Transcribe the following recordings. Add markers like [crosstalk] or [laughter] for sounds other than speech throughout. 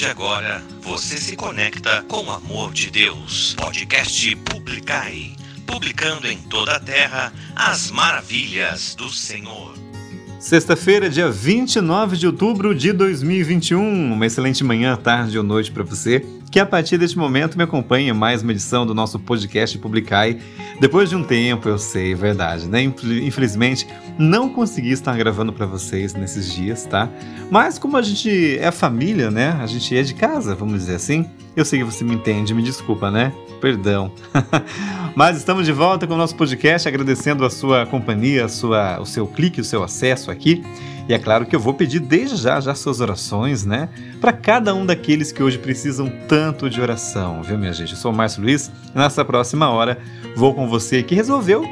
de agora, você se conecta com o amor de Deus. Podcast Publicai publicando em toda a terra as maravilhas do Senhor. Sexta-feira, dia 29 de outubro de 2021. Uma excelente manhã, tarde ou noite para você que a partir deste momento me acompanha mais uma edição do nosso podcast Publicai. Depois de um tempo, eu sei, verdade, né? Infelizmente, não consegui estar gravando para vocês nesses dias, tá? Mas como a gente é família, né? A gente é de casa, vamos dizer assim. Eu sei que você me entende, me desculpa, né? Perdão. [laughs] Mas estamos de volta com o nosso podcast, agradecendo a sua companhia, a sua, o seu clique, o seu acesso aqui. E é claro que eu vou pedir desde já já suas orações, né? Para cada um daqueles que hoje precisam tanto de oração, viu, minha gente? Eu sou o Márcio Luiz e nessa próxima hora vou com você que resolveu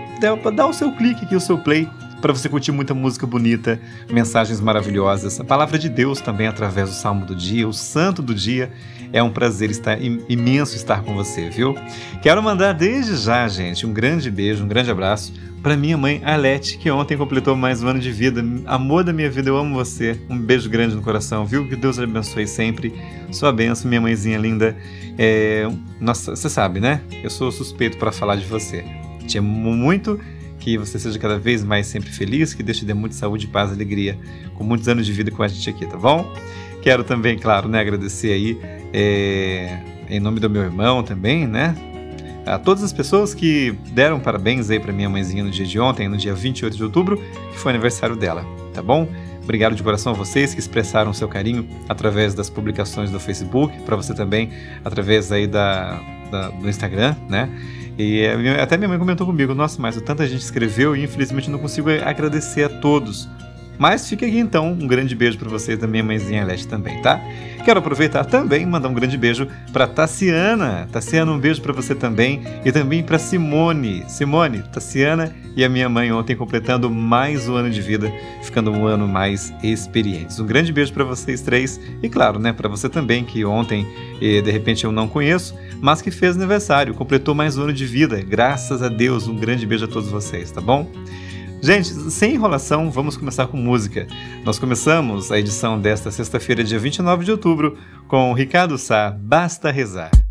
dar o seu clique aqui, o seu play para você curtir muita música bonita, mensagens maravilhosas, a palavra de Deus também através do Salmo do Dia, o Santo do Dia. É um prazer estar imenso estar com você, viu? Quero mandar desde já, gente, um grande beijo, um grande abraço para minha mãe Alete, que ontem completou mais um ano de vida. Amor da minha vida, eu amo você. Um beijo grande no coração, viu? Que Deus abençoe sempre. Sua benção, minha mãezinha linda. É... Nossa, você sabe, né? Eu sou suspeito para falar de você. Te amo muito, que você seja cada vez mais sempre feliz, que Deus te dê muita saúde, paz, alegria, com muitos anos de vida com a gente aqui, tá bom? Quero também, claro, né, agradecer aí é... em nome do meu irmão também, né? a todas as pessoas que deram parabéns aí para minha mãezinha no dia de ontem, no dia 28 de outubro, que foi aniversário dela, tá bom? Obrigado de coração a vocês que expressaram seu carinho através das publicações do Facebook, para você também através aí da, da, do Instagram, né? E até minha mãe comentou comigo, nossa, mas tanta gente escreveu e infelizmente não consigo agradecer a todos. Mas fica aqui então um grande beijo para vocês da minha mãezinha Leste também, tá? Quero aproveitar também e mandar um grande beijo para Tassiana. Tassiana, um beijo para você também e também para Simone. Simone, Tassiana e a minha mãe ontem completando mais um ano de vida, ficando um ano mais experientes. Um grande beijo para vocês três e claro, né, para você também que ontem e de repente eu não conheço, mas que fez aniversário, completou mais um ano de vida. Graças a Deus, um grande beijo a todos vocês, tá bom? Gente, sem enrolação, vamos começar com música. Nós começamos a edição desta sexta-feira, dia 29 de outubro, com Ricardo Sá, Basta Rezar.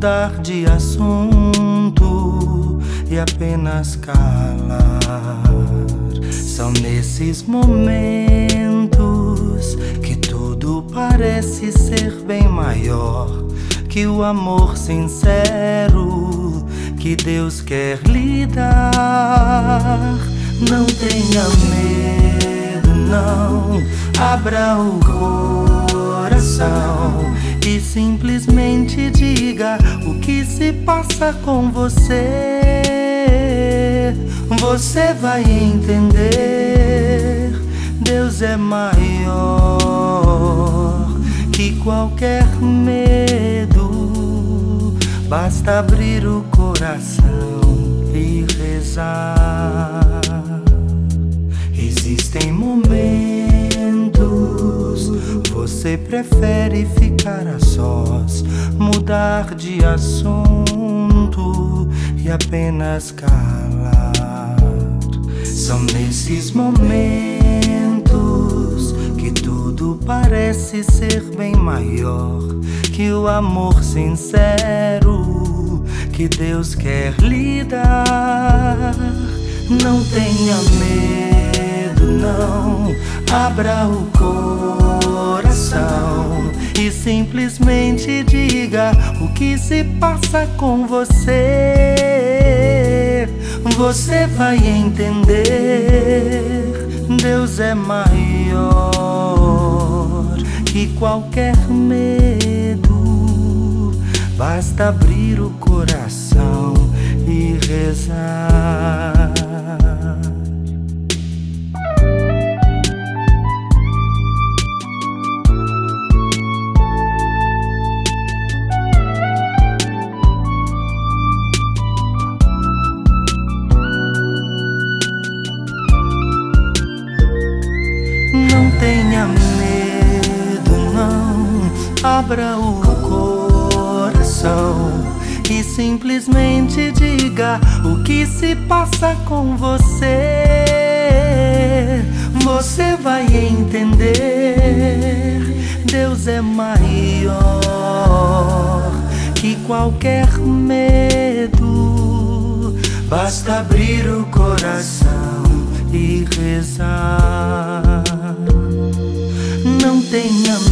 Mudar de assunto e apenas calar. São nesses momentos que tudo parece ser bem maior que o amor sincero que Deus quer lhe dar. Não tenha medo, não. Abra o coração e simplesmente diga o que se passa com você. Você vai entender. Deus é maior que qualquer medo. Basta abrir o coração e rezar. Você prefere ficar a sós, mudar de assunto e apenas calar. São nesses momentos que tudo parece ser bem maior que o amor sincero que Deus quer lhe dar. Não tenha medo, não. Abra o coração e simplesmente diga o que se passa com você. Você vai entender. Deus é maior que qualquer medo. Basta abrir o coração e rezar. Abra o coração e simplesmente diga o que se passa com você. Você vai entender. Deus é maior que qualquer medo. Basta abrir o coração e rezar. Não tenha medo.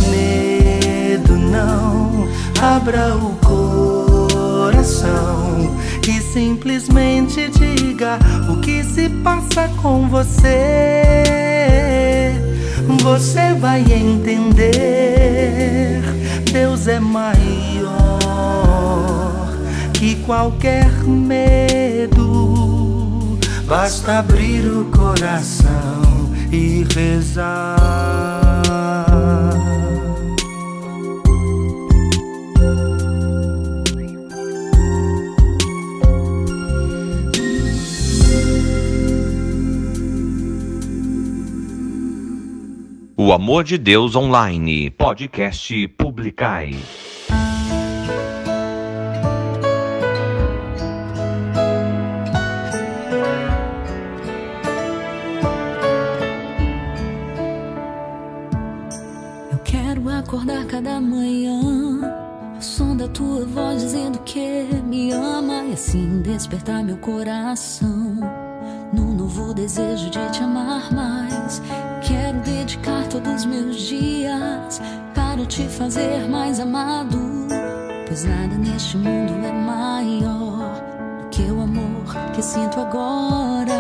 Abra o coração e simplesmente diga o que se passa com você. Você vai entender. Deus é maior que qualquer medo. Basta abrir o coração e rezar. O Amor de Deus Online, podcast Publicai. Eu quero acordar cada manhã ao som da tua voz dizendo que me ama e assim despertar meu coração num novo desejo de te amar mais. Te fazer mais amado, pois nada neste mundo é maior do que o amor que sinto agora.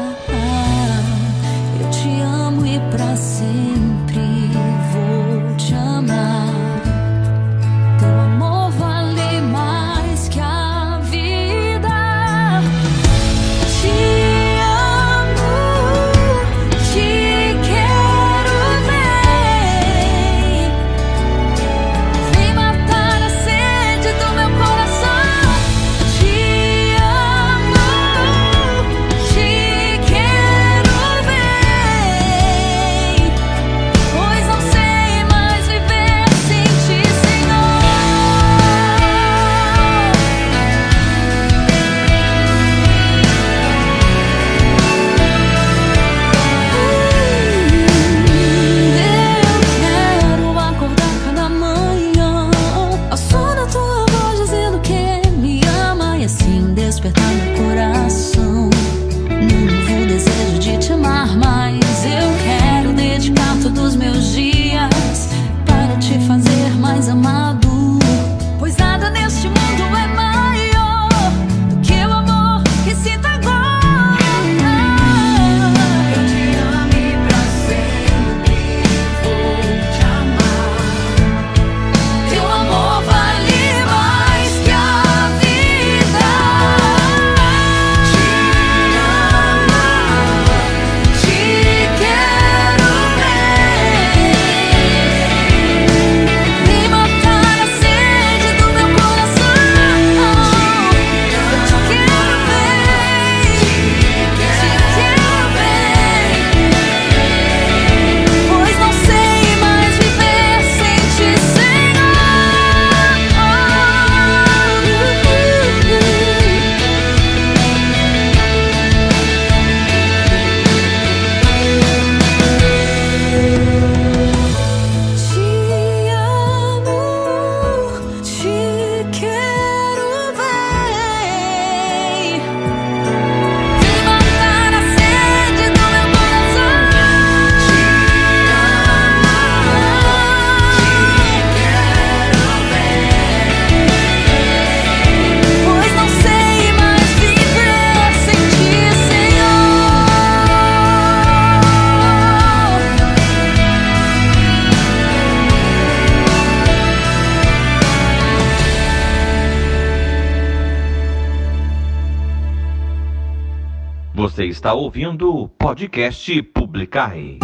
Ouvindo o podcast Publicai.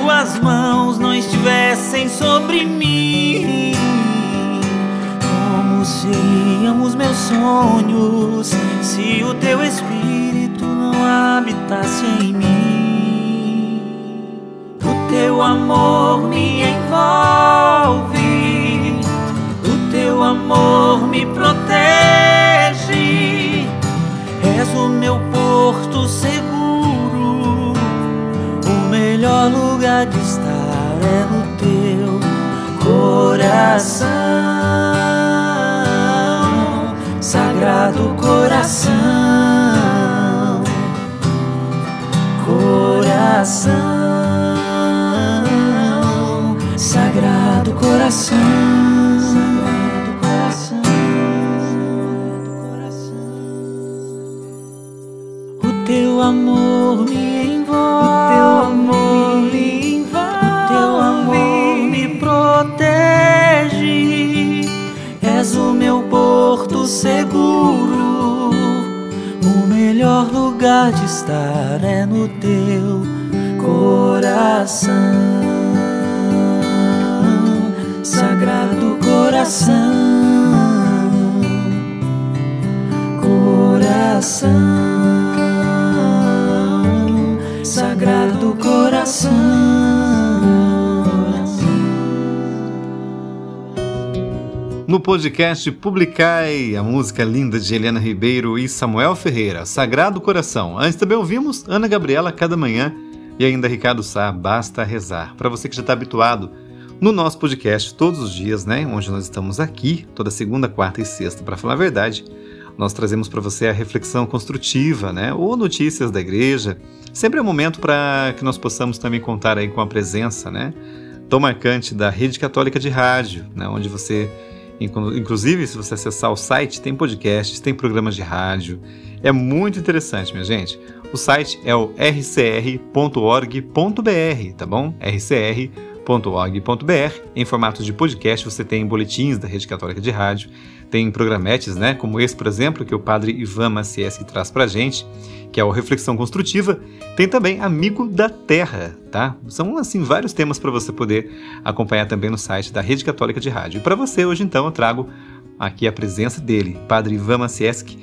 Tuas mãos não estivessem sobre mim? Como seriam os meus sonhos se o teu espírito não habitasse em mim? O teu amor me envolve, o teu amor me protege. És o meu porto seguro, lugar de estar é no teu coração, sagrado coração, coração, sagrado coração, teu amor me seguro. O melhor lugar de estar é no teu coração, sagrado coração, coração, sagrado coração. No podcast Publicai, a música linda de Helena Ribeiro e Samuel Ferreira, Sagrado Coração. Antes também ouvimos Ana Gabriela Cada Manhã e ainda Ricardo Sá, Basta Rezar. Para você que já está habituado no nosso podcast todos os dias, né? Onde nós estamos aqui, toda segunda, quarta e sexta, para falar a verdade. nós trazemos para você a reflexão construtiva, né? Ou notícias da igreja. Sempre é um momento para que nós possamos também contar aí com a presença, né? Tão marcante da Rede Católica de Rádio, né? Onde você, inclusive, se você acessar o site, tem podcasts, tem programas de rádio. É muito interessante, minha gente. O site é o rcr.org.br, tá bom? rcr.org.br. Em formato de podcast, você tem boletins da Rede Católica de Rádio tem programetes, né, como esse, por exemplo, que o padre Ivan Macieski traz pra gente, que é o Reflexão Construtiva. Tem também Amigo da Terra, tá? São, assim, vários temas para você poder acompanhar também no site da Rede Católica de Rádio. E para você, hoje, então, eu trago aqui a presença dele, padre Ivan Macieski,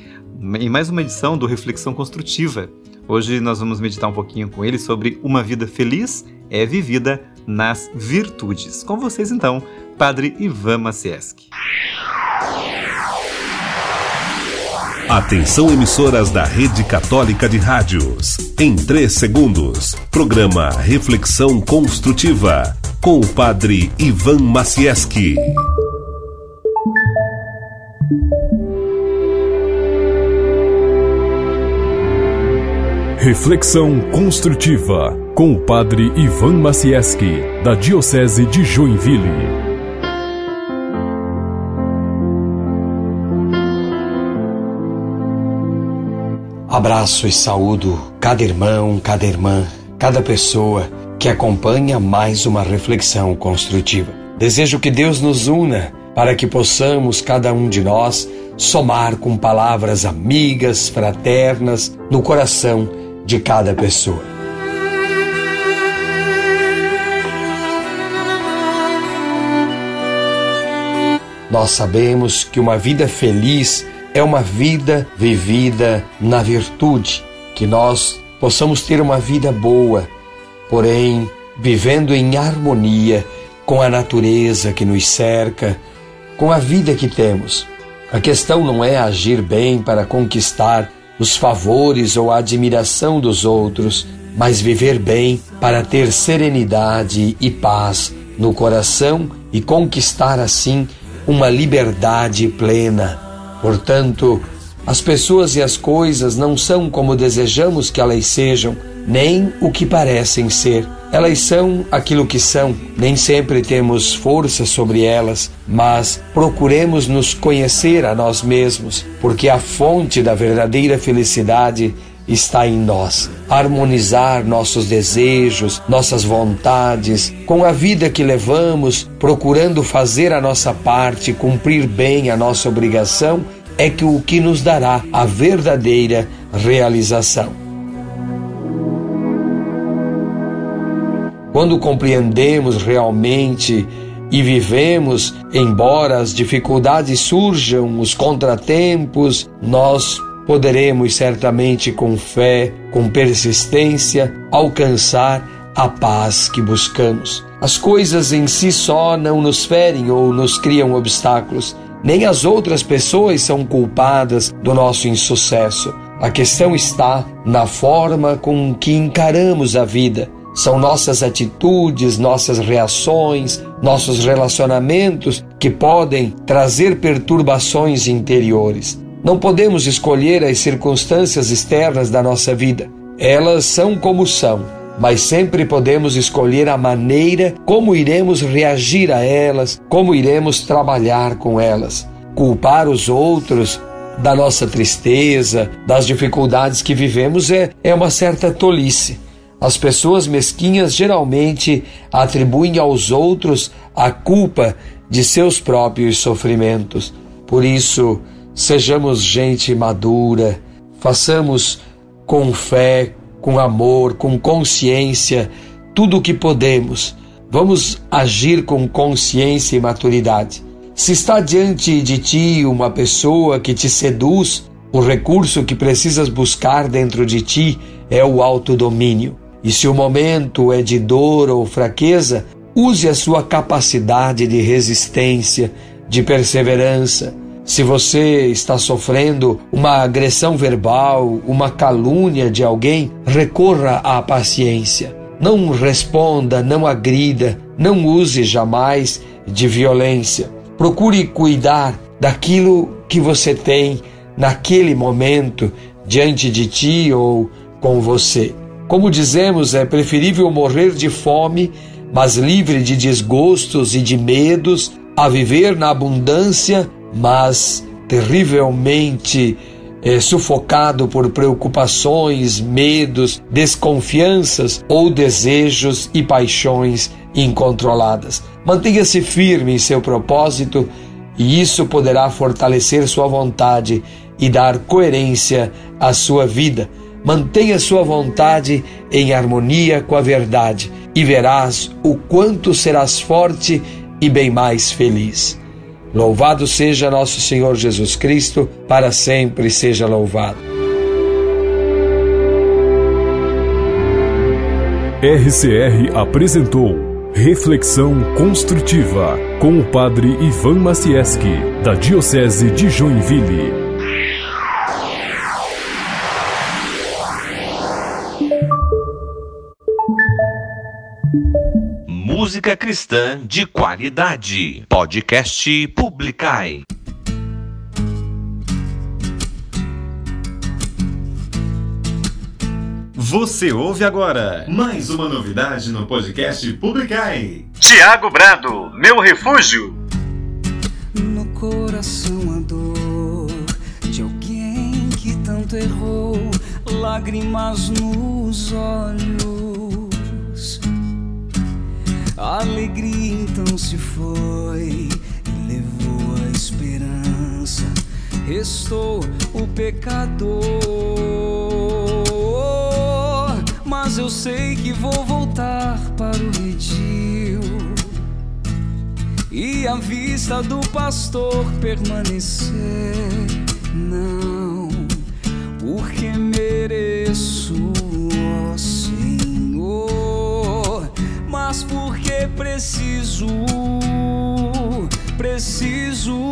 em mais uma edição do Reflexão Construtiva. Hoje nós vamos meditar um pouquinho com ele sobre uma vida feliz é vivida nas virtudes. Com vocês, então, Padre Ivan Macieski. Atenção emissoras da Rede Católica de Rádios. Em 3 segundos, programa Reflexão Construtiva com o Padre Ivan Macieski. Reflexão Construtiva com o Padre Ivan Macieski, da Diocese de Joinville. Abraço e saúdo cada irmão, cada irmã, cada pessoa que acompanha mais uma reflexão construtiva. Desejo que Deus nos una para que possamos, cada um de nós, somar com palavras amigas, fraternas, no coração de cada pessoa. Nós sabemos que uma vida feliz é uma vida vivida na virtude, que nós possamos ter uma vida boa, porém vivendo em harmonia com a natureza que nos cerca, com a vida que temos. A questão não é agir bem para conquistar os favores ou a admiração dos outros, mas viver bem para ter serenidade e paz no coração e conquistar assim uma liberdade plena Portanto, as pessoas e as coisas não são como desejamos que elas sejam, nem o que parecem ser. Elas são aquilo que são, nem sempre temos força sobre elas, mas procuremos nos conhecer a nós mesmos, porque a fonte da verdadeira felicidade está em nós. Harmonizar nossos desejos, nossas vontades, com a vida que levamos, procurando fazer a nossa parte, cumprir bem a nossa obrigação, é que o que nos dará a verdadeira realização. Quando compreendemos realmente e vivemos, embora as dificuldades surjam, os contratempos, nós poderemos certamente com fé, com persistência, alcançar a paz que buscamos. As coisas em si só não nos ferem ou nos criam obstáculos, nem as outras pessoas são culpadas do nosso insucesso. A questão está na forma com que encaramos a vida. São nossas atitudes, nossas reações, nossos relacionamentos que podem trazer perturbações interiores. Não podemos escolher as circunstâncias externas da nossa vida. Elas são como são, mas sempre podemos escolher a maneira como iremos reagir a elas, como iremos trabalhar com elas. Culpar os outros da nossa tristeza, das dificuldades que vivemos é, é uma certa tolice. As pessoas mesquinhas geralmente atribuem aos outros a culpa de seus próprios sofrimentos. Por isso, Sejamos gente madura, façamos com fé, com amor, com consciência tudo o que podemos. Vamos agir com consciência e maturidade. Se está diante de ti uma pessoa que te seduz, o recurso que precisas buscar dentro de ti é o autodomínio. E se o momento é de dor ou fraqueza, use a sua capacidade de resistência, de perseverança se você está sofrendo uma agressão verbal, uma calúnia de alguém, recorra à paciência. Não responda, não agrida, não use jamais de violência. Procure cuidar daquilo que você tem, naquele momento diante de ti ou com você. Como dizemos, é preferível morrer de fome, mas livre de desgostos e de medos, a viver na abundância, mas terrivelmente é, sufocado por preocupações, medos, desconfianças ou desejos e paixões incontroladas. Mantenha-se firme em seu propósito e isso poderá fortalecer sua vontade e dar coerência à sua vida. Mantenha sua vontade em harmonia com a verdade e verás o quanto serás forte e bem mais feliz. Louvado seja nosso Senhor Jesus Cristo, para sempre seja louvado. RCR apresentou Reflexão Construtiva com o Padre Ivan Macieski, da Diocese de Joinville. Música cristã de qualidade. Podcast Publicai. Você ouve agora mais uma novidade no podcast Publicai. Tiago Brado, meu refúgio. No coração a dor de alguém que tanto errou, lágrimas nos olhos. A alegria então se foi e levou a esperança. Restou o pecador, mas eu sei que vou voltar para o redil e a vista do pastor permanecer. Não, porque mereço, mas porque preciso, preciso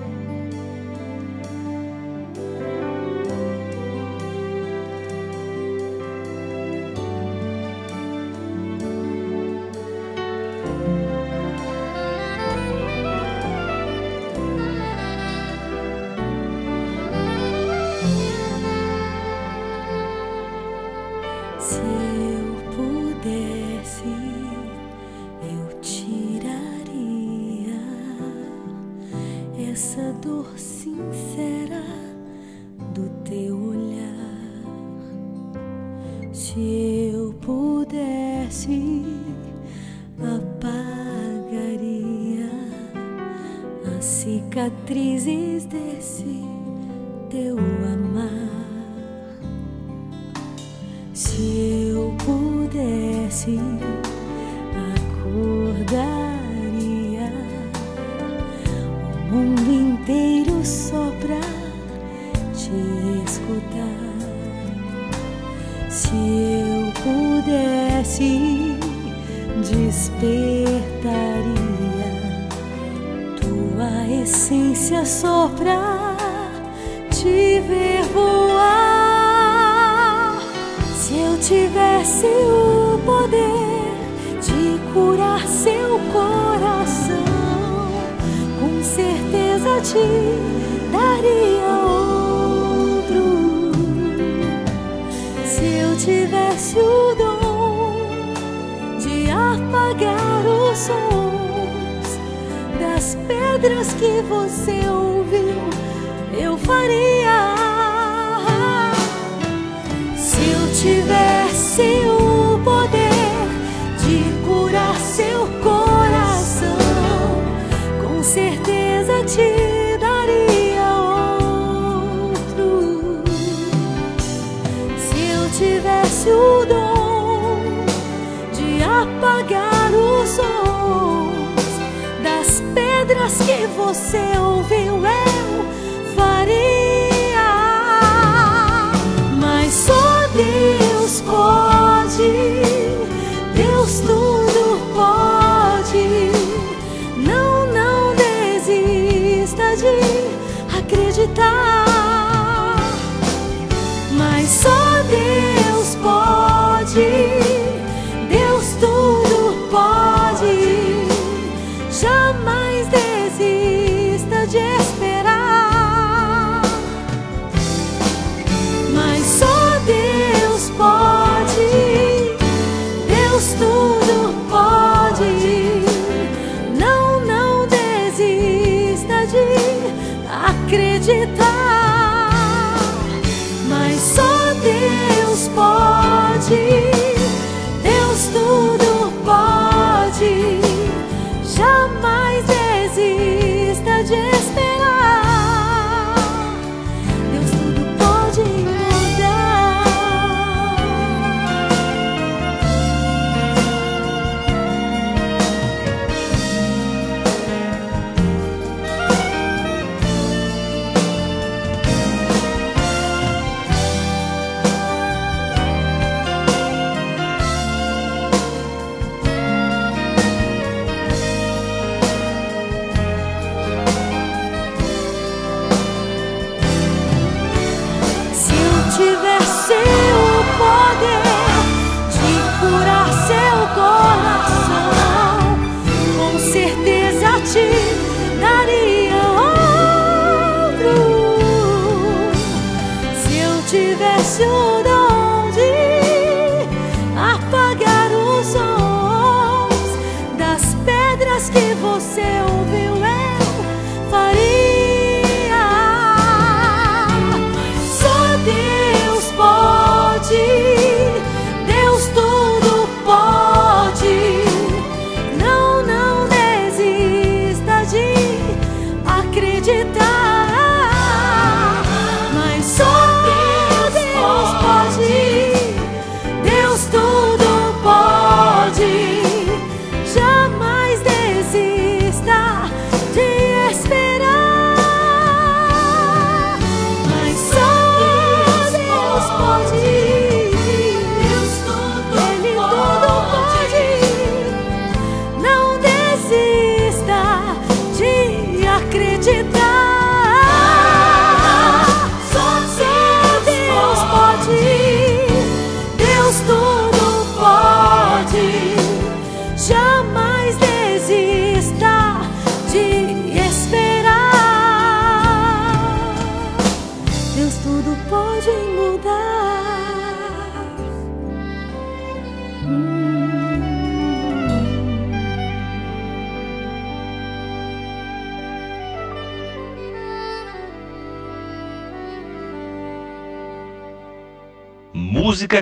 você ouviu, eu faria. Mas só Deus pode, Deus tudo pode. Não, não desista de acreditar. Mas só Deus pode.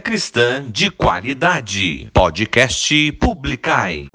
Cristã de qualidade. Podcast Publicai.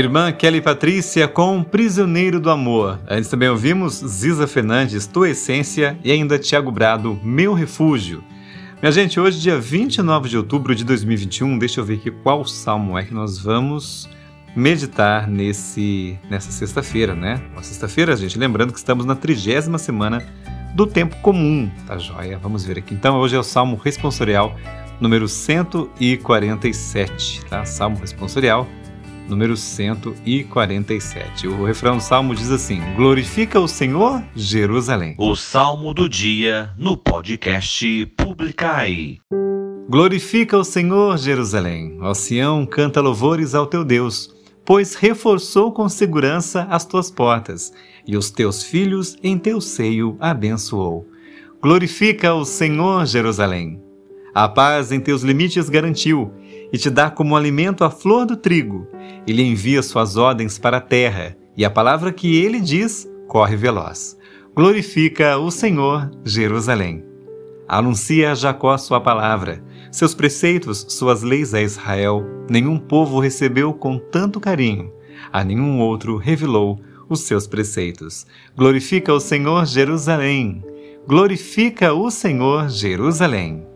Irmã Kelly Patrícia com Prisioneiro do Amor. Antes também ouvimos Ziza Fernandes, Tua Essência e ainda Tiago Brado, Meu Refúgio. Minha gente, hoje, dia 29 de outubro de 2021, deixa eu ver aqui qual salmo é que nós vamos meditar nesse nessa sexta-feira, né? Uma sexta-feira, gente, lembrando que estamos na trigésima semana do tempo comum, tá joia? Vamos ver aqui. Então, hoje é o Salmo Responsorial número 147, tá? Salmo Responsorial número 147. O refrão do salmo diz assim: Glorifica o Senhor, Jerusalém. O salmo do dia no podcast Publicai. Glorifica o Senhor, Jerusalém. Ó Sião, canta louvores ao teu Deus, pois reforçou com segurança as tuas portas, e os teus filhos em teu seio abençoou. Glorifica o Senhor, Jerusalém. A paz em teus limites garantiu, e te dá como alimento a flor do trigo. Ele envia suas ordens para a terra, e a palavra que ele diz corre veloz. Glorifica o Senhor, Jerusalém. Anuncia a Jacó sua palavra, seus preceitos, suas leis a Israel. Nenhum povo recebeu com tanto carinho, a nenhum outro revelou os seus preceitos. Glorifica o Senhor, Jerusalém. Glorifica o Senhor, Jerusalém.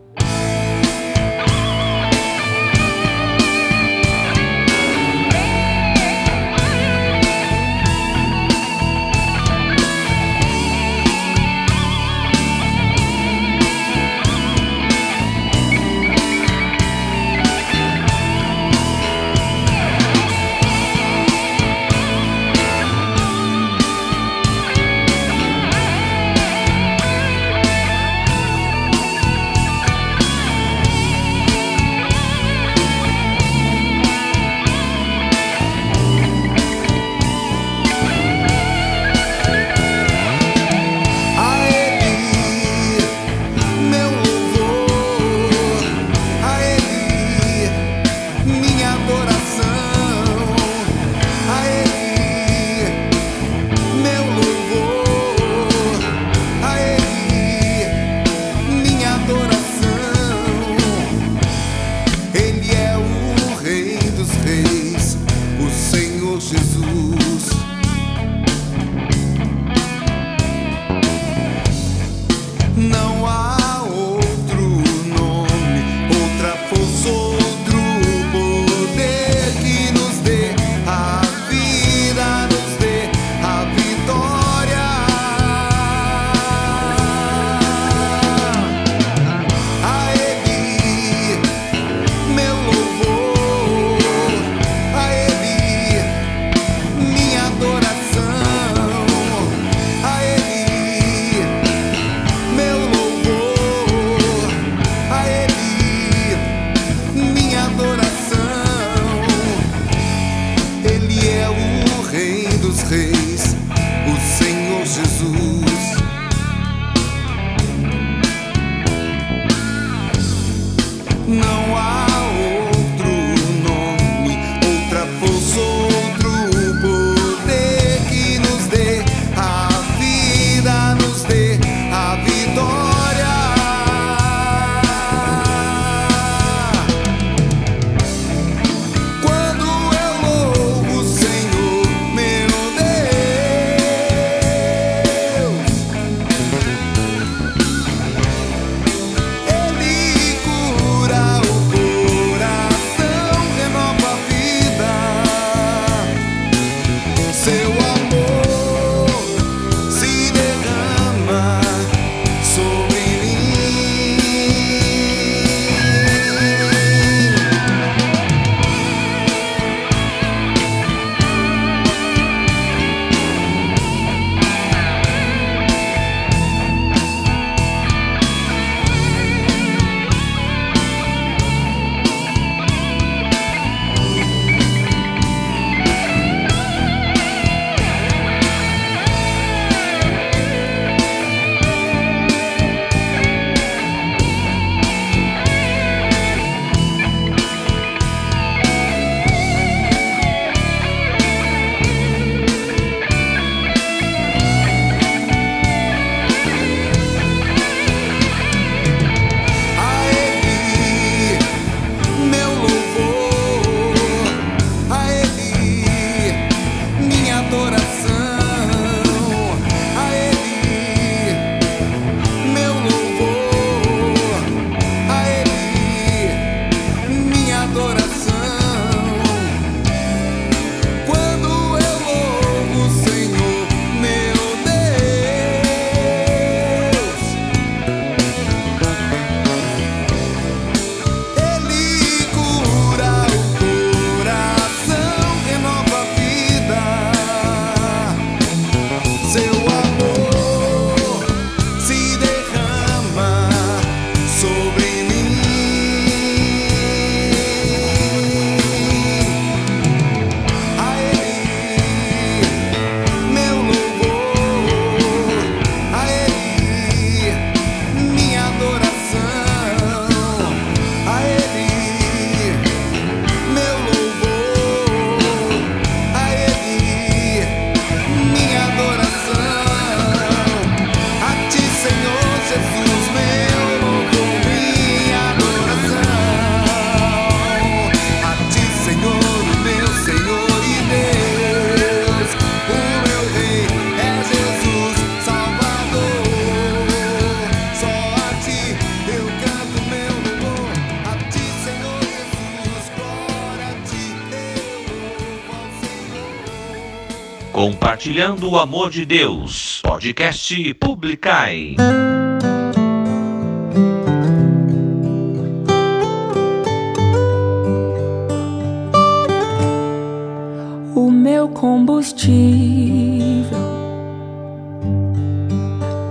Compartilhando o amor de Deus. Podcast Publicai. O meu combustível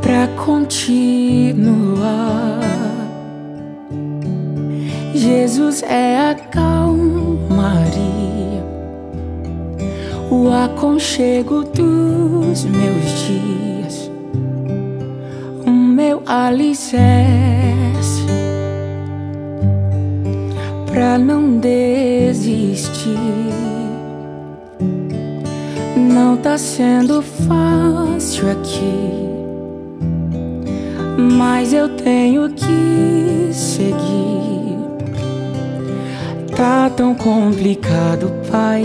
pra continuar. Jesus é a calmaria aconchego dos meus dias, o meu alicerce pra não desistir. Não tá sendo fácil aqui, mas eu tenho que seguir. Tá tão complicado, Pai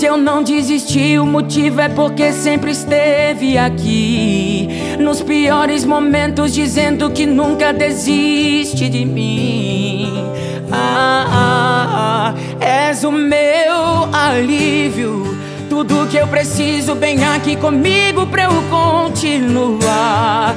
Se eu não desisti, o motivo é porque sempre esteve aqui. Nos piores momentos, dizendo que nunca desiste de mim. Ah, ah, ah, és o meu alívio. Tudo que eu preciso, bem aqui comigo pra eu continuar.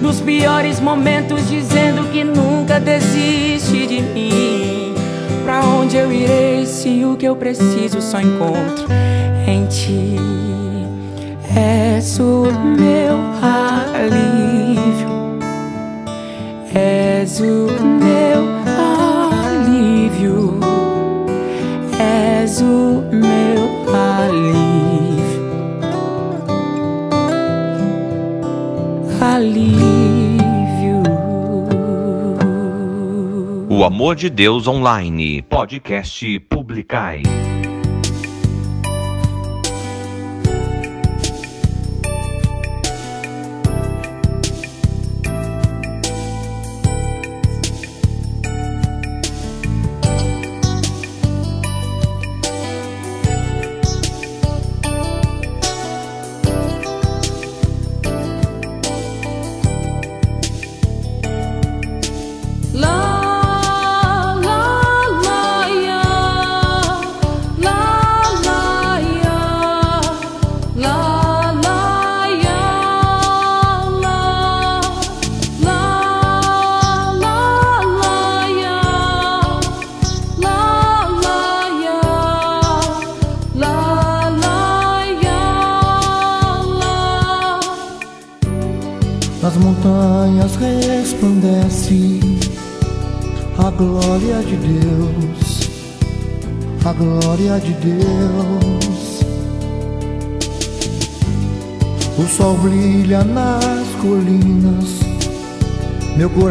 Nos piores momentos, dizendo que nunca desiste de mim. Pra onde eu irei se o que eu preciso só encontro em ti? És o meu alívio, és o meu O Amor de Deus Online, podcast Publicai.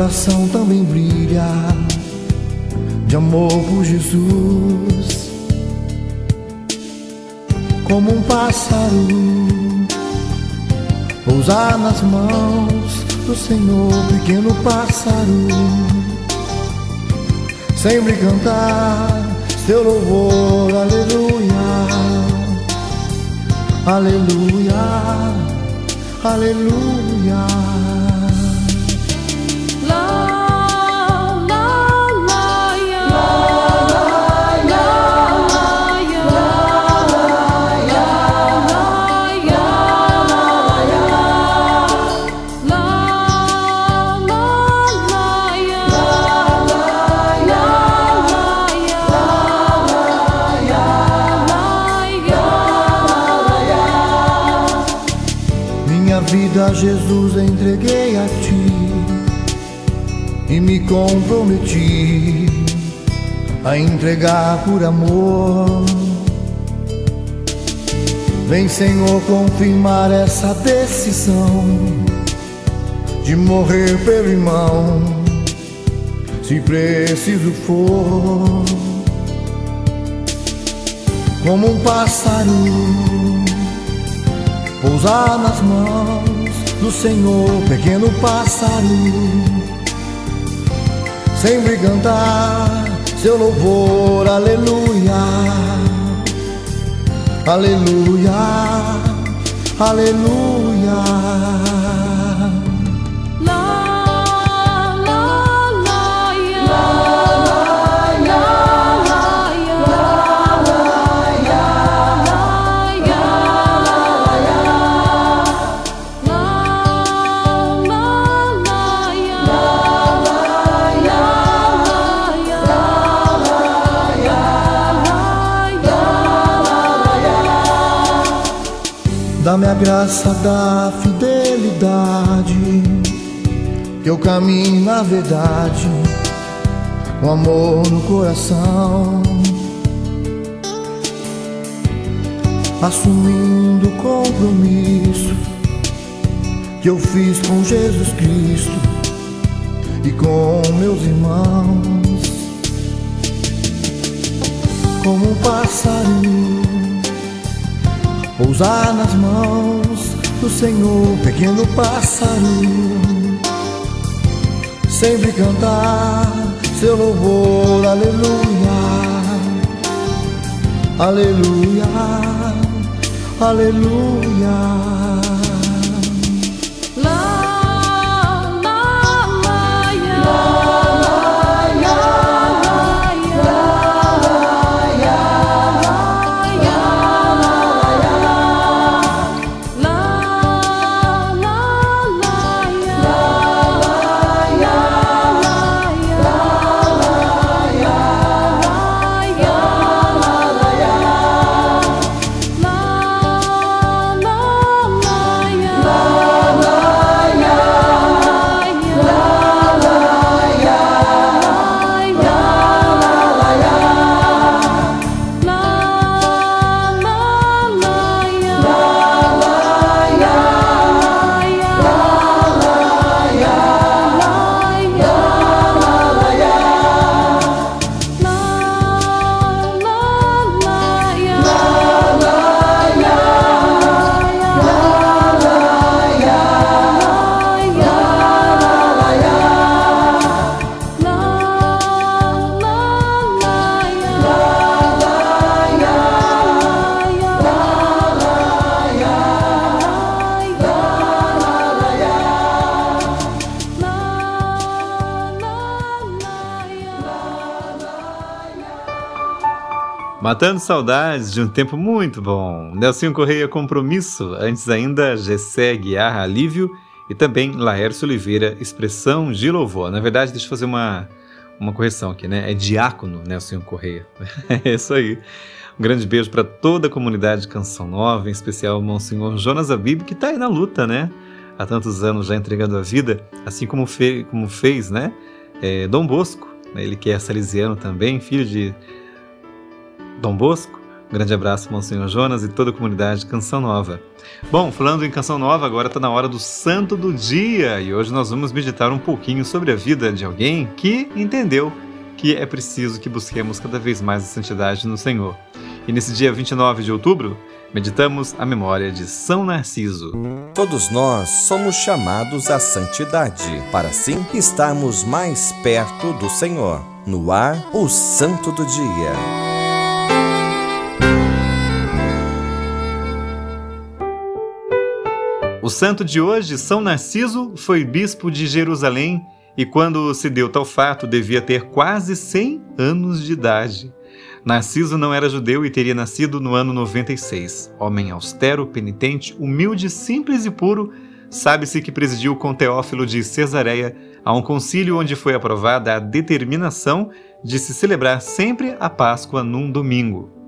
Coração também brilha de amor por Jesus. Como um pássaro pousar nas mãos do Senhor, pequeno pássaro, sempre cantar seu louvor, aleluia, aleluia, aleluia. Jesus, entreguei a ti e me comprometi a entregar por amor. Vem, Senhor, confirmar essa decisão de morrer pelo irmão, se preciso for. Como um pássaro pousar nas mãos do Senhor, pequeno pássaro, sempre cantar seu louvor, aleluia, aleluia, aleluia. A graça da fidelidade, que eu caminhe na verdade, com amor no coração, assumindo o compromisso que eu fiz com Jesus Cristo e com meus irmãos, como um passarinho pousar nas mãos do Senhor, pequeno pássaro, sempre cantar seu louvor, aleluia, aleluia, aleluia. Matando saudades de um tempo muito bom. Nelson Correia Compromisso, antes ainda Gessé Guiar Alívio e também Laércio Oliveira Expressão de Louvor. Na verdade, deixa eu fazer uma, uma correção aqui, né? É Diácono Nelson Correia. [laughs] é isso aí. Um grande beijo para toda a comunidade de Canção Nova, em especial o Monsenhor Jonas Abib, que está aí na luta, né? há tantos anos já entregando a vida, assim como, fe como fez né, é, Dom Bosco, né, ele que é salesiano também, filho de Dom Bosco. Grande abraço, Monsenhor Jonas e toda a comunidade Canção Nova. Bom, falando em Canção Nova, agora está na hora do Santo do Dia e hoje nós vamos meditar um pouquinho sobre a vida de alguém que entendeu que é preciso que busquemos cada vez mais a santidade no Senhor. E nesse dia 29 de outubro, meditamos a memória de São Narciso. Todos nós somos chamados à santidade, para assim estarmos mais perto do Senhor. No ar, o Santo do Dia. O santo de hoje, São Narciso, foi bispo de Jerusalém e, quando se deu tal fato, devia ter quase 100 anos de idade. Narciso não era judeu e teria nascido no ano 96. Homem austero, penitente, humilde, simples e puro, sabe-se que presidiu com Teófilo de Cesareia a um concílio onde foi aprovada a determinação de se celebrar sempre a Páscoa num domingo.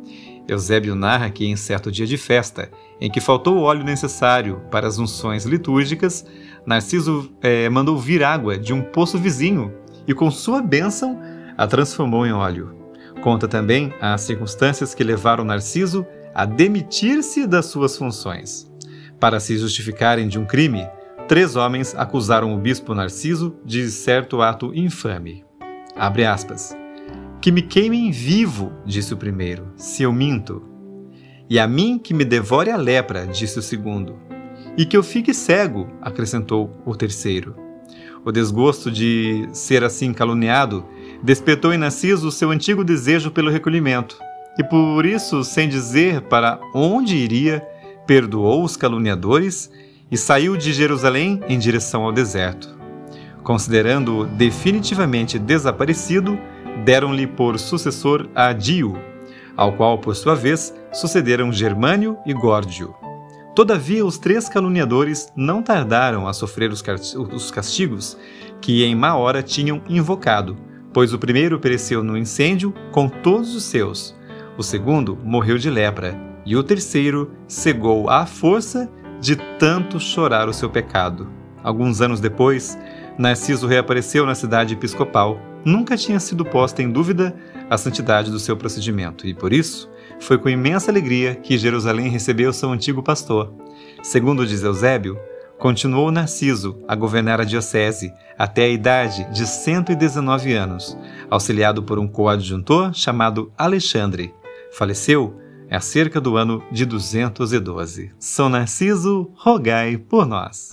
Eusébio narra que em certo dia de festa, em que faltou o óleo necessário para as unções litúrgicas, Narciso é, mandou vir água de um poço vizinho e, com sua bênção, a transformou em óleo. Conta também as circunstâncias que levaram Narciso a demitir-se das suas funções. Para se justificarem de um crime, três homens acusaram o bispo Narciso de certo ato infame. Abre aspas. Que me queimem vivo, disse o primeiro, se eu minto. E a mim que me devore a lepra, disse o segundo. E que eu fique cego, acrescentou o terceiro. O desgosto de ser assim caluniado despertou em Narciso o seu antigo desejo pelo recolhimento, e por isso, sem dizer para onde iria, perdoou os caluniadores e saiu de Jerusalém em direção ao deserto. Considerando-o definitivamente desaparecido, deram-lhe por sucessor a Dio, ao qual, por sua vez, sucederam Germânio e Górdio. Todavia, os três caluniadores não tardaram a sofrer os castigos que em má hora tinham invocado, pois o primeiro pereceu no incêndio com todos os seus, o segundo morreu de lepra, e o terceiro cegou à força de tanto chorar o seu pecado. Alguns anos depois, Narciso reapareceu na cidade episcopal nunca tinha sido posta em dúvida a santidade do seu procedimento, e por isso foi com imensa alegria que Jerusalém recebeu seu antigo pastor. Segundo diz Eusébio, continuou Narciso a governar a diocese até a idade de 119 anos, auxiliado por um coadjuntor chamado Alexandre. Faleceu há cerca do ano de 212. São Narciso, rogai por nós.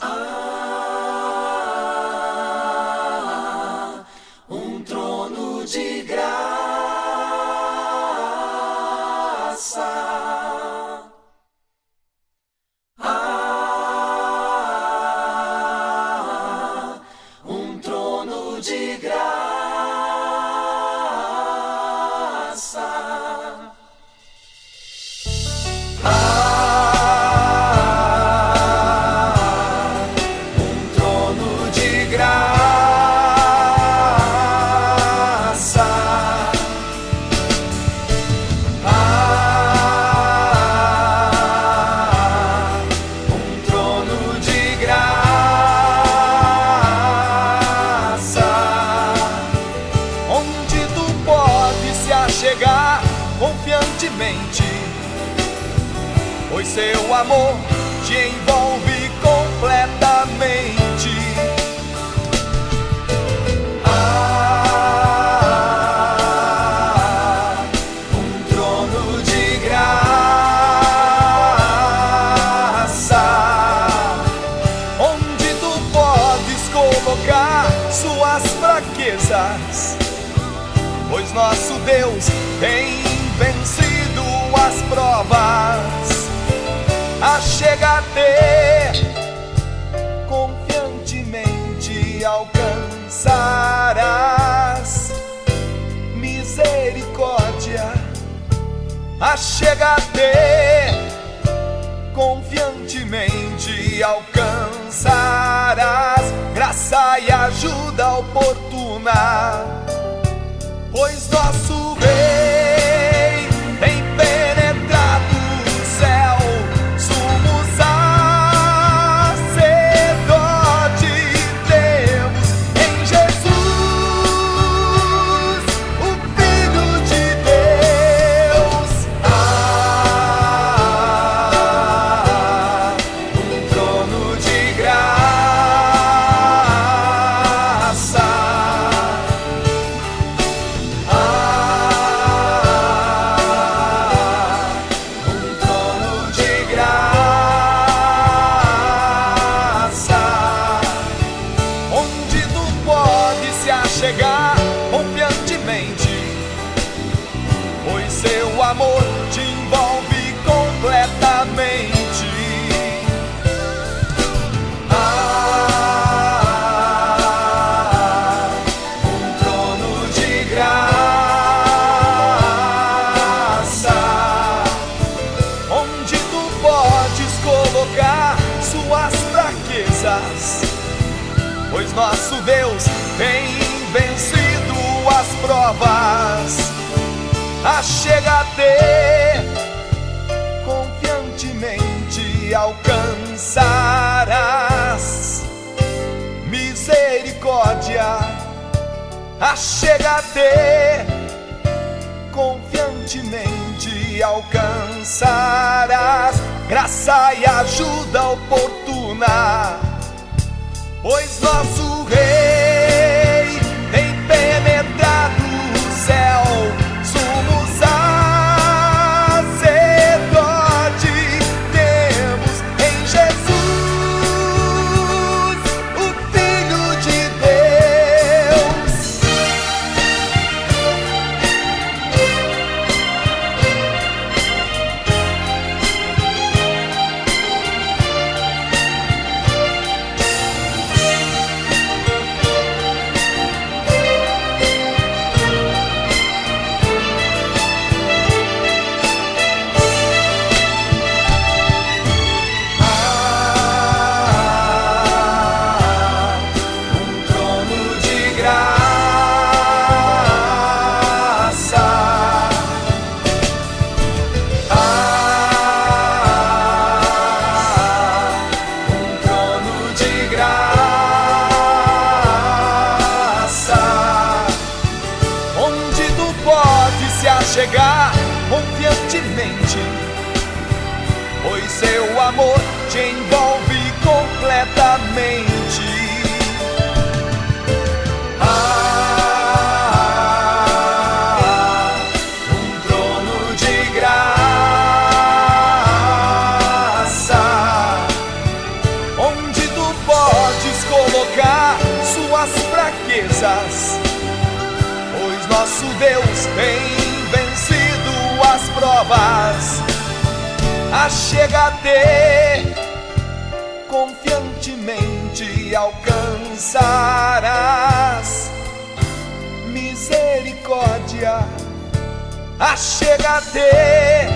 chega a ter,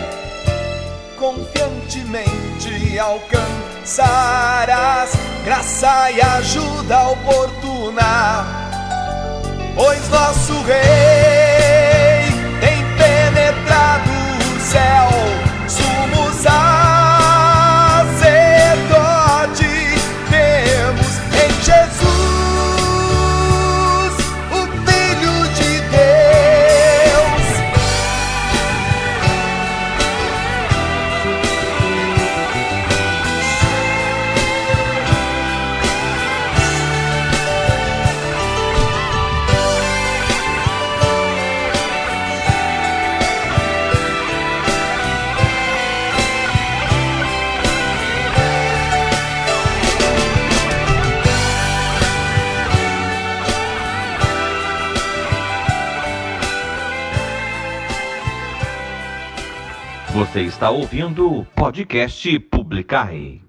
confiantemente alcançarás graça e ajuda oportuna, pois nosso Rei tem penetrado o céu. Você está ouvindo o podcast Publicar.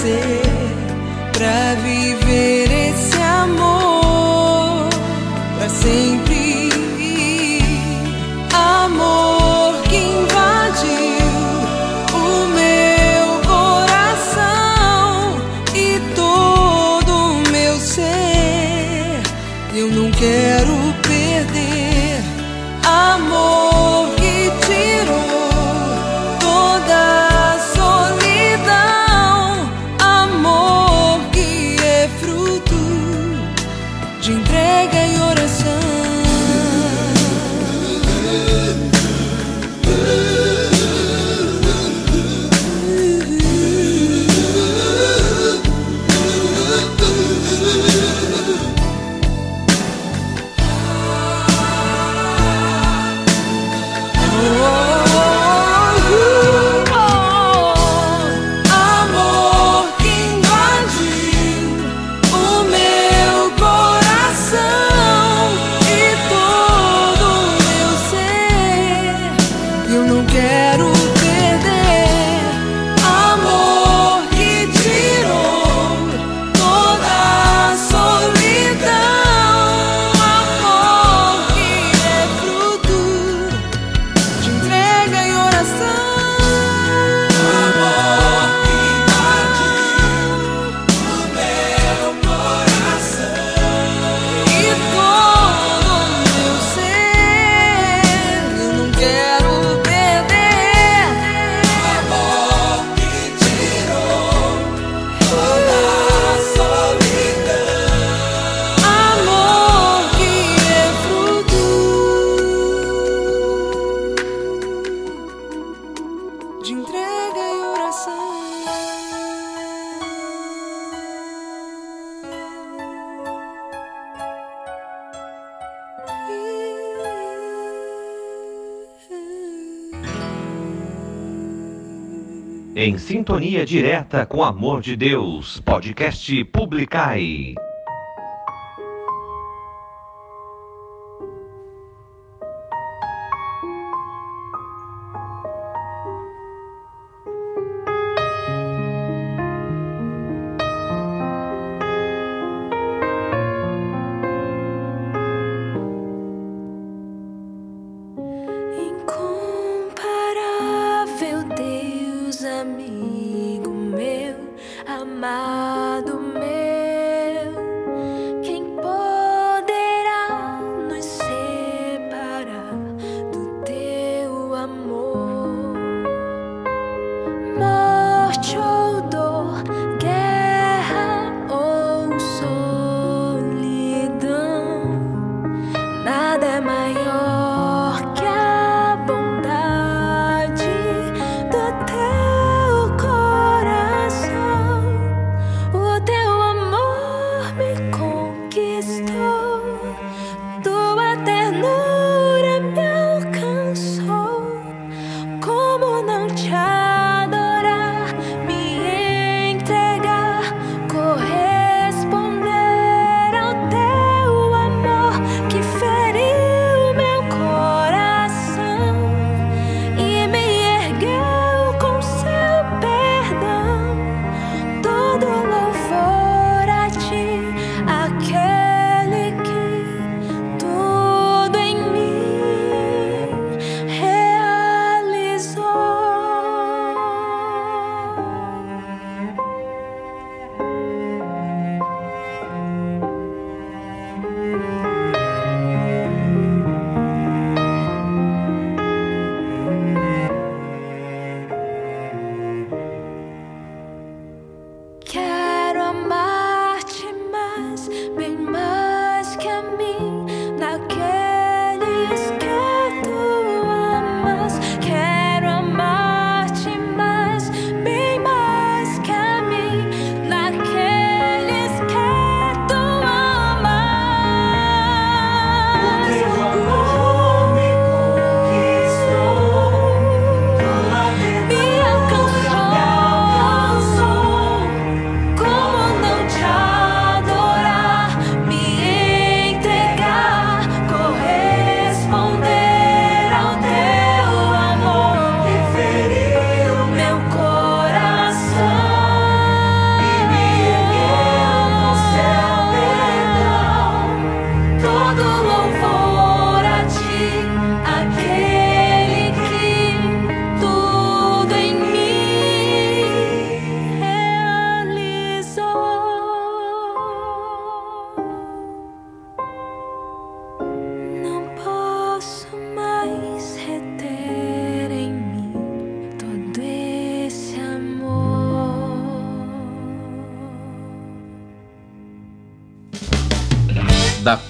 nascer pra viver. direta com amor de Deus. Podcast Publicai.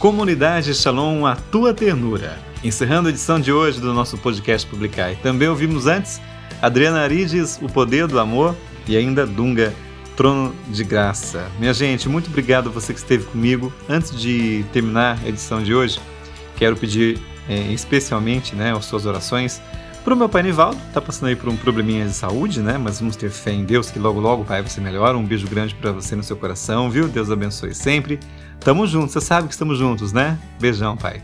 Comunidade Shalom, a tua ternura. Encerrando a edição de hoje do nosso podcast Publicar. Também ouvimos antes Adriana Arides, O Poder do Amor e ainda Dunga, Trono de Graça. Minha gente, muito obrigado a você que esteve comigo. Antes de terminar a edição de hoje, quero pedir é, especialmente né, as suas orações para o meu pai Nivaldo, está passando aí por um probleminha de saúde, né? Mas vamos ter fé em Deus que logo logo vai você melhora. Um beijo grande para você no seu coração, viu? Deus abençoe sempre. Tamo juntos, você sabe que estamos juntos, né? Beijão, pai.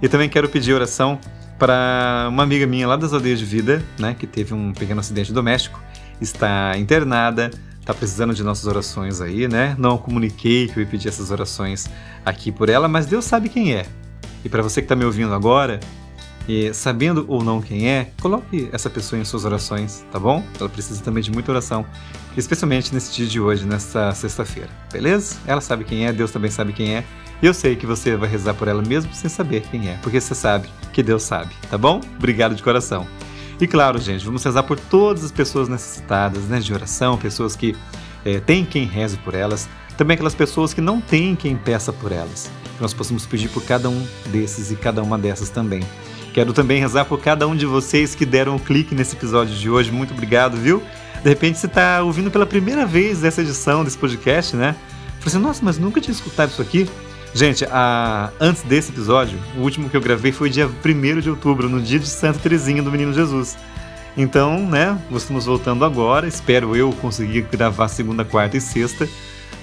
E também quero pedir oração para uma amiga minha lá das aldeias de vida, né, que teve um pequeno acidente doméstico, está internada, está precisando de nossas orações aí, né? Não comuniquei que eu ia pedir essas orações aqui por ela, mas Deus sabe quem é. E para você que está me ouvindo agora, e sabendo ou não quem é, coloque essa pessoa em suas orações, tá bom? Ela precisa também de muita oração, especialmente nesse dia de hoje, nesta sexta-feira, beleza? Ela sabe quem é, Deus também sabe quem é, e eu sei que você vai rezar por ela mesmo sem saber quem é, porque você sabe que Deus sabe, tá bom? Obrigado de coração. E claro, gente, vamos rezar por todas as pessoas necessitadas né, de oração, pessoas que é, têm quem reze por elas, também aquelas pessoas que não têm quem peça por elas. Que nós possamos pedir por cada um desses e cada uma dessas também. Quero também rezar por cada um de vocês que deram um clique nesse episódio de hoje. Muito obrigado, viu? De repente você está ouvindo pela primeira vez essa edição desse podcast, né? Falei assim, nossa, mas nunca tinha escutado isso aqui. Gente, a... antes desse episódio, o último que eu gravei foi dia 1 de outubro, no dia de Santa Teresinha do Menino Jesus. Então, né, estamos voltando agora. Espero eu conseguir gravar segunda, quarta e sexta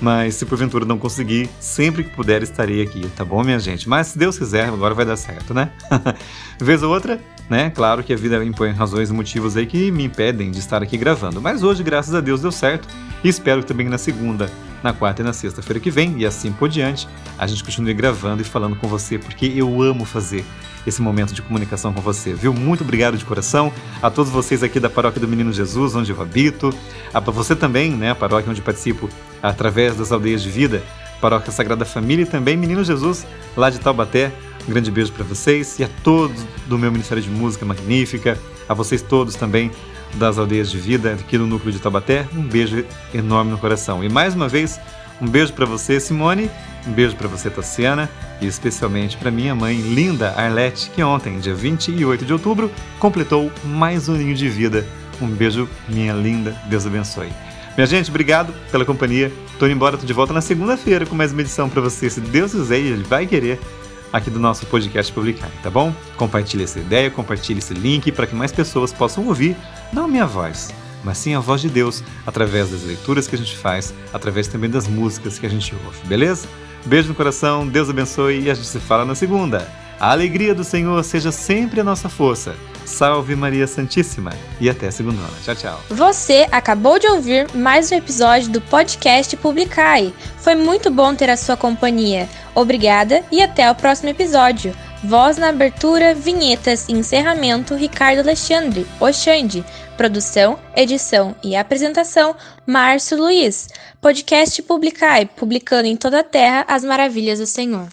mas se porventura não conseguir, sempre que puder estarei aqui, tá bom, minha gente? Mas se Deus quiser, agora vai dar certo, né? [laughs] Vez ou outra, né? Claro que a vida impõe razões e motivos aí que me impedem de estar aqui gravando. Mas hoje, graças a Deus, deu certo. E espero que também na segunda, na quarta e na sexta-feira que vem, e assim por diante, a gente continue gravando e falando com você, porque eu amo fazer esse momento de comunicação com você, viu? Muito obrigado de coração a todos vocês aqui da Paróquia do Menino Jesus, onde eu habito, a você também, né, a paróquia onde participo através das aldeias de vida, Paróquia Sagrada Família e também Menino Jesus, lá de Taubaté. Um grande beijo para vocês e a todos do meu Ministério de Música Magnífica, a vocês todos também das aldeias de vida aqui no núcleo de Taubaté. Um beijo enorme no coração. E mais uma vez, um beijo para você, Simone. Um beijo para você, Tassiana. E especialmente para minha mãe, linda Arlete, que ontem, dia 28 de outubro, completou mais um ninho de vida. Um beijo, minha linda. Deus abençoe. Minha gente, obrigado pela companhia. Tô indo embora, tô de volta na segunda-feira com mais uma edição para você, se Deus quiser Ele vai querer, aqui do nosso podcast publicar, tá bom? Compartilhe essa ideia, compartilhe esse link para que mais pessoas possam ouvir, não a minha voz, mas sim a voz de Deus, através das leituras que a gente faz, através também das músicas que a gente ouve, beleza? Beijo no coração, Deus abençoe e a gente se fala na segunda. A alegria do Senhor seja sempre a nossa força. Salve Maria Santíssima e até segunda. Tchau, tchau. Você acabou de ouvir mais um episódio do podcast Publicai. Foi muito bom ter a sua companhia. Obrigada e até o próximo episódio. Voz na abertura, vinhetas e encerramento Ricardo Alexandre, Oxande. Produção, edição e apresentação Márcio Luiz. Podcast Publicai, publicando em toda a terra as maravilhas do Senhor.